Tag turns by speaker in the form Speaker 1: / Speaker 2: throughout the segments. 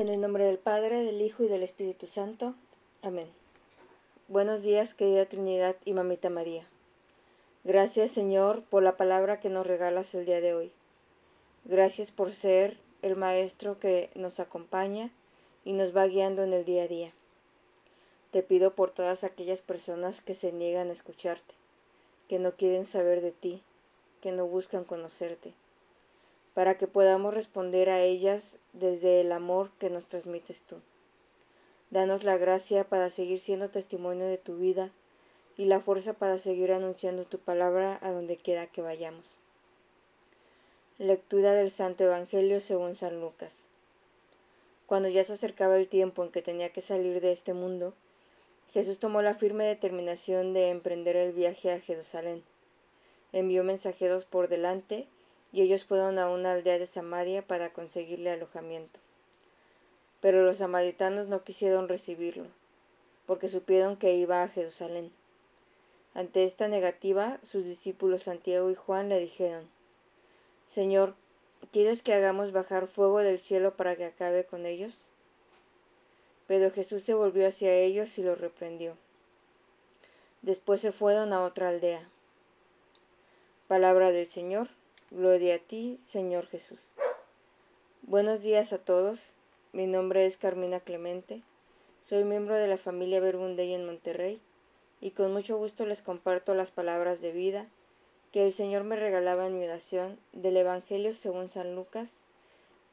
Speaker 1: En el nombre del Padre, del Hijo y del Espíritu Santo. Amén. Buenos días, querida Trinidad y Mamita María. Gracias, Señor, por la palabra que nos regalas el día de hoy. Gracias por ser el Maestro que nos acompaña y nos va guiando en el día a día. Te pido por todas aquellas personas que se niegan a escucharte, que no quieren saber de ti, que no buscan conocerte para que podamos responder a ellas desde el amor que nos transmites tú. Danos la gracia para seguir siendo testimonio de tu vida y la fuerza para seguir anunciando tu palabra a donde quiera que vayamos. Lectura del Santo Evangelio según San Lucas. Cuando ya se acercaba el tiempo en que tenía que salir de este mundo, Jesús tomó la firme determinación de emprender el viaje a Jerusalén. Envió mensajeros por delante y ellos fueron a una aldea de Samaria para conseguirle alojamiento. Pero los samaritanos no quisieron recibirlo, porque supieron que iba a Jerusalén. Ante esta negativa, sus discípulos Santiago y Juan le dijeron, Señor, ¿quieres que hagamos bajar fuego del cielo para que acabe con ellos? Pero Jesús se volvió hacia ellos y los reprendió. Después se fueron a otra aldea. Palabra del Señor. Gloria a ti, Señor Jesús. Buenos días a todos. Mi nombre es Carmina Clemente. Soy miembro de la familia Verbundey en Monterrey y con mucho gusto les comparto las palabras de vida que el Señor me regalaba en mi oración del Evangelio según San Lucas,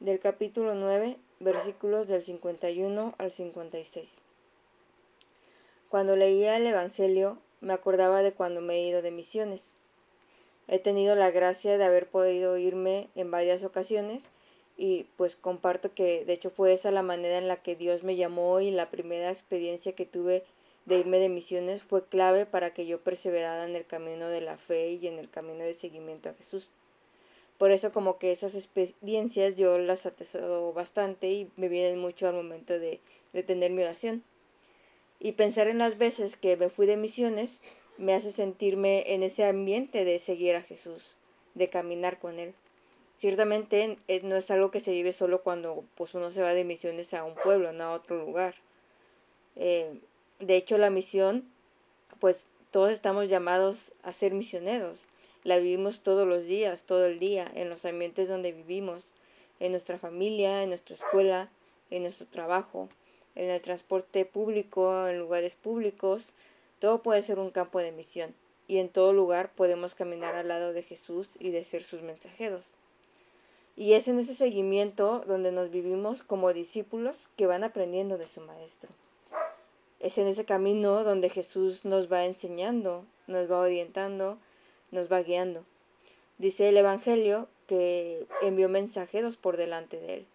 Speaker 1: del capítulo 9, versículos del 51 al 56. Cuando leía el Evangelio me acordaba de cuando me he ido de misiones He tenido la gracia de haber podido irme en varias ocasiones y pues comparto que de hecho fue esa la manera en la que Dios me llamó y la primera experiencia que tuve de irme de misiones fue clave para que yo perseverara en el camino de la fe y en el camino de seguimiento a Jesús. Por eso como que esas experiencias yo las atesoro bastante y me vienen mucho al momento de, de tener mi oración. Y pensar en las veces que me fui de misiones me hace sentirme en ese ambiente de seguir a Jesús, de caminar con Él. Ciertamente eh, no es algo que se vive solo cuando pues, uno se va de misiones a un pueblo, no a otro lugar. Eh, de hecho, la misión, pues todos estamos llamados a ser misioneros. La vivimos todos los días, todo el día, en los ambientes donde vivimos, en nuestra familia, en nuestra escuela, en nuestro trabajo, en el transporte público, en lugares públicos, todo puede ser un campo de misión, y en todo lugar podemos caminar al lado de Jesús y de ser sus mensajeros. Y es en ese seguimiento donde nos vivimos como discípulos que van aprendiendo de su Maestro. Es en ese camino donde Jesús nos va enseñando, nos va orientando, nos va guiando. Dice el Evangelio que envió mensajeros por delante de él.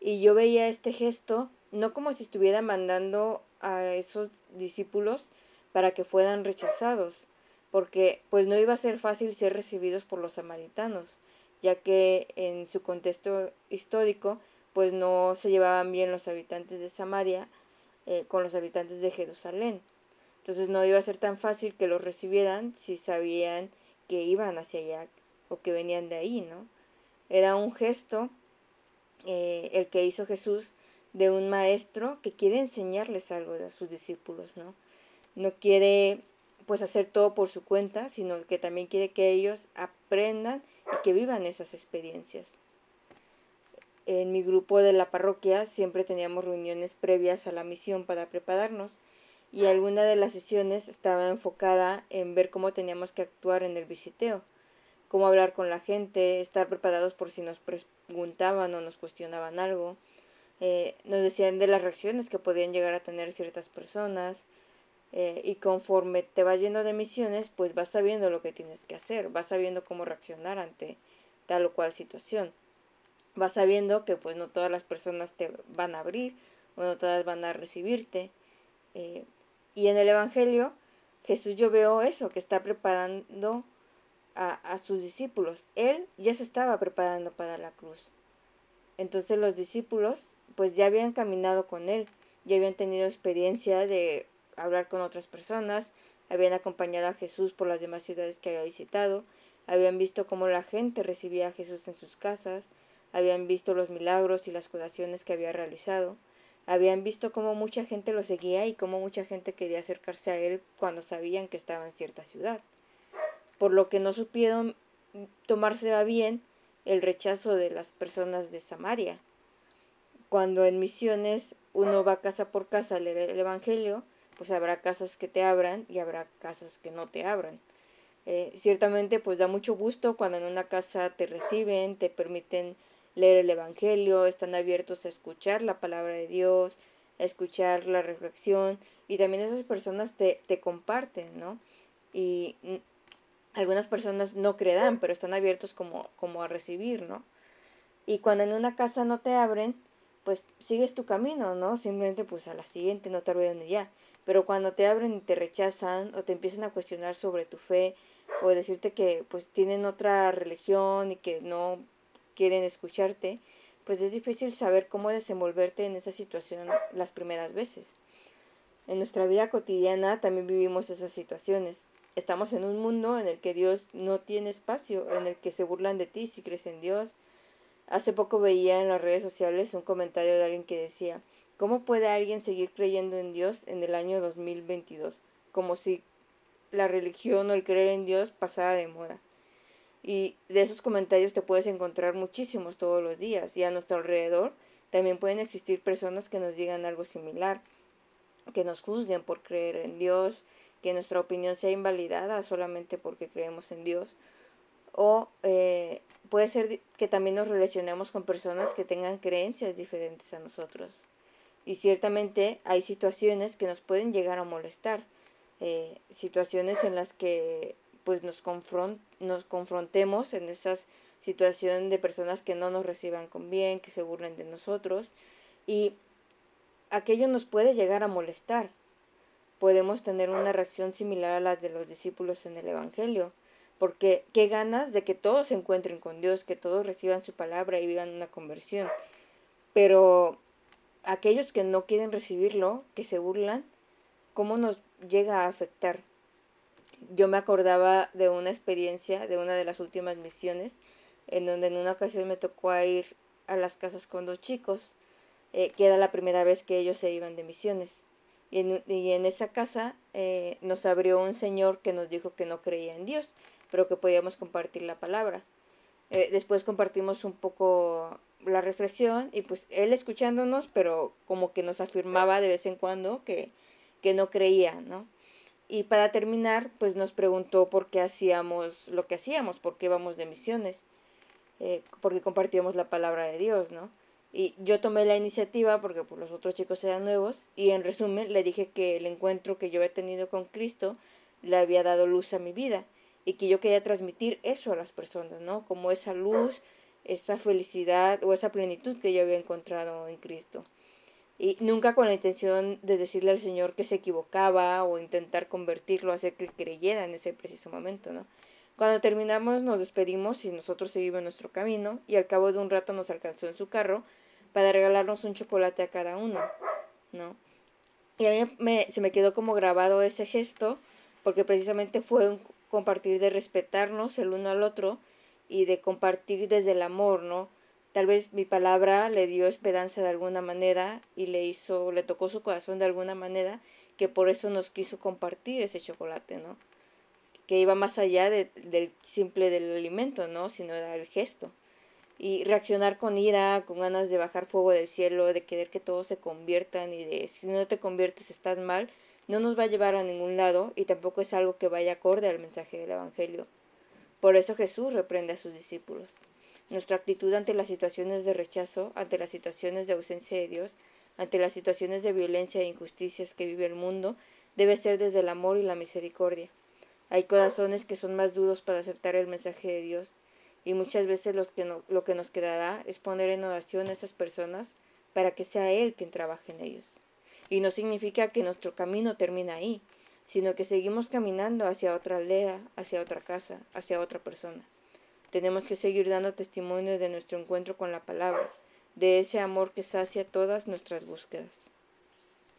Speaker 1: Y yo veía este gesto no como si estuviera mandando a esos discípulos para que fueran rechazados, porque pues no iba a ser fácil ser recibidos por los samaritanos, ya que en su contexto histórico pues no se llevaban bien los habitantes de Samaria eh, con los habitantes de Jerusalén. Entonces no iba a ser tan fácil que los recibieran si sabían que iban hacia allá o que venían de ahí, ¿no? Era un gesto eh, el que hizo Jesús de un maestro que quiere enseñarles algo a sus discípulos, ¿no? No quiere pues hacer todo por su cuenta, sino que también quiere que ellos aprendan y que vivan esas experiencias. En mi grupo de la parroquia siempre teníamos reuniones previas a la misión para prepararnos y alguna de las sesiones estaba enfocada en ver cómo teníamos que actuar en el visiteo, cómo hablar con la gente, estar preparados por si nos preguntaban o nos cuestionaban algo, eh, nos decían de las reacciones que podían llegar a tener ciertas personas eh, y conforme te vas yendo de misiones pues vas sabiendo lo que tienes que hacer, vas sabiendo cómo reaccionar ante tal o cual situación, vas sabiendo que pues no todas las personas te van a abrir o no todas van a recibirte eh, y en el Evangelio Jesús yo veo eso, que está preparando a, a sus discípulos. Él ya se estaba preparando para la cruz. Entonces los discípulos pues ya habían caminado con él, ya habían tenido experiencia de hablar con otras personas, habían acompañado a Jesús por las demás ciudades que había visitado, habían visto cómo la gente recibía a Jesús en sus casas, habían visto los milagros y las curaciones que había realizado, habían visto cómo mucha gente lo seguía y cómo mucha gente quería acercarse a él cuando sabían que estaba en cierta ciudad, por lo que no supieron tomarse a bien el rechazo de las personas de Samaria. Cuando en misiones uno va casa por casa a leer el Evangelio, pues habrá casas que te abran y habrá casas que no te abran. Eh, ciertamente pues da mucho gusto cuando en una casa te reciben, te permiten leer el Evangelio, están abiertos a escuchar la palabra de Dios, a escuchar la reflexión y también esas personas te, te comparten, ¿no? Y algunas personas no creerán, pero están abiertos como, como a recibir, ¿no? Y cuando en una casa no te abren, pues sigues tu camino, ¿no? Simplemente pues a la siguiente no te abren ya. Pero cuando te abren y te rechazan o te empiezan a cuestionar sobre tu fe o decirte que pues tienen otra religión y que no quieren escucharte, pues es difícil saber cómo desenvolverte en esa situación las primeras veces. En nuestra vida cotidiana también vivimos esas situaciones. Estamos en un mundo en el que Dios no tiene espacio, en el que se burlan de ti si crees en Dios. Hace poco veía en las redes sociales un comentario de alguien que decía, ¿cómo puede alguien seguir creyendo en Dios en el año 2022? Como si la religión o el creer en Dios pasara de moda. Y de esos comentarios te puedes encontrar muchísimos todos los días. Y a nuestro alrededor también pueden existir personas que nos digan algo similar, que nos juzguen por creer en Dios, que nuestra opinión sea invalidada solamente porque creemos en Dios. O eh, puede ser que también nos relacionemos con personas que tengan creencias diferentes a nosotros. Y ciertamente hay situaciones que nos pueden llegar a molestar. Eh, situaciones en las que pues nos, confront nos confrontemos en esas situaciones de personas que no nos reciban con bien, que se burlen de nosotros y aquello nos puede llegar a molestar. Podemos tener una reacción similar a las de los discípulos en el Evangelio, porque qué ganas de que todos se encuentren con Dios, que todos reciban su palabra y vivan una conversión. Pero aquellos que no quieren recibirlo, que se burlan, ¿cómo nos llega a afectar? yo me acordaba de una experiencia de una de las últimas misiones, en donde en una ocasión me tocó ir a las casas con dos chicos, eh, que era la primera vez que ellos se iban de misiones. Y en, y en esa casa eh, nos abrió un señor que nos dijo que no creía en Dios, pero que podíamos compartir la palabra. Eh, después compartimos un poco la reflexión y pues él escuchándonos, pero como que nos afirmaba de vez en cuando que, que no creía, ¿no? Y para terminar, pues nos preguntó por qué hacíamos lo que hacíamos, por qué íbamos de misiones, eh, porque compartíamos la palabra de Dios, ¿no? Y yo tomé la iniciativa porque pues, los otros chicos eran nuevos y en resumen le dije que el encuentro que yo había tenido con Cristo le había dado luz a mi vida y que yo quería transmitir eso a las personas, ¿no? Como esa luz, esa felicidad o esa plenitud que yo había encontrado en Cristo y nunca con la intención de decirle al Señor que se equivocaba o intentar convertirlo, hacer que creyera en ese preciso momento, ¿no? Cuando terminamos nos despedimos y nosotros seguimos nuestro camino y al cabo de un rato nos alcanzó en su carro para regalarnos un chocolate a cada uno, ¿no? Y a mí me, se me quedó como grabado ese gesto porque precisamente fue un compartir de respetarnos el uno al otro y de compartir desde el amor, ¿no? Tal vez mi palabra le dio esperanza de alguna manera y le hizo, le tocó su corazón de alguna manera, que por eso nos quiso compartir ese chocolate, ¿no? Que iba más allá de, del simple del alimento, ¿no? Sino era el gesto. Y reaccionar con ira, con ganas de bajar fuego del cielo, de querer que todos se conviertan y de si no te conviertes estás mal, no nos va a llevar a ningún lado y tampoco es algo que vaya acorde al mensaje del Evangelio. Por eso Jesús reprende a sus discípulos. Nuestra actitud ante las situaciones de rechazo, ante las situaciones de ausencia de Dios, ante las situaciones de violencia e injusticias que vive el mundo, debe ser desde el amor y la misericordia. Hay corazones que son más duros para aceptar el mensaje de Dios, y muchas veces lo que nos quedará es poner en oración a esas personas para que sea Él quien trabaje en ellos. Y no significa que nuestro camino termina ahí, sino que seguimos caminando hacia otra aldea, hacia otra casa, hacia otra persona. Tenemos que seguir dando testimonio de nuestro encuentro con la palabra, de ese amor que sacia todas nuestras búsquedas.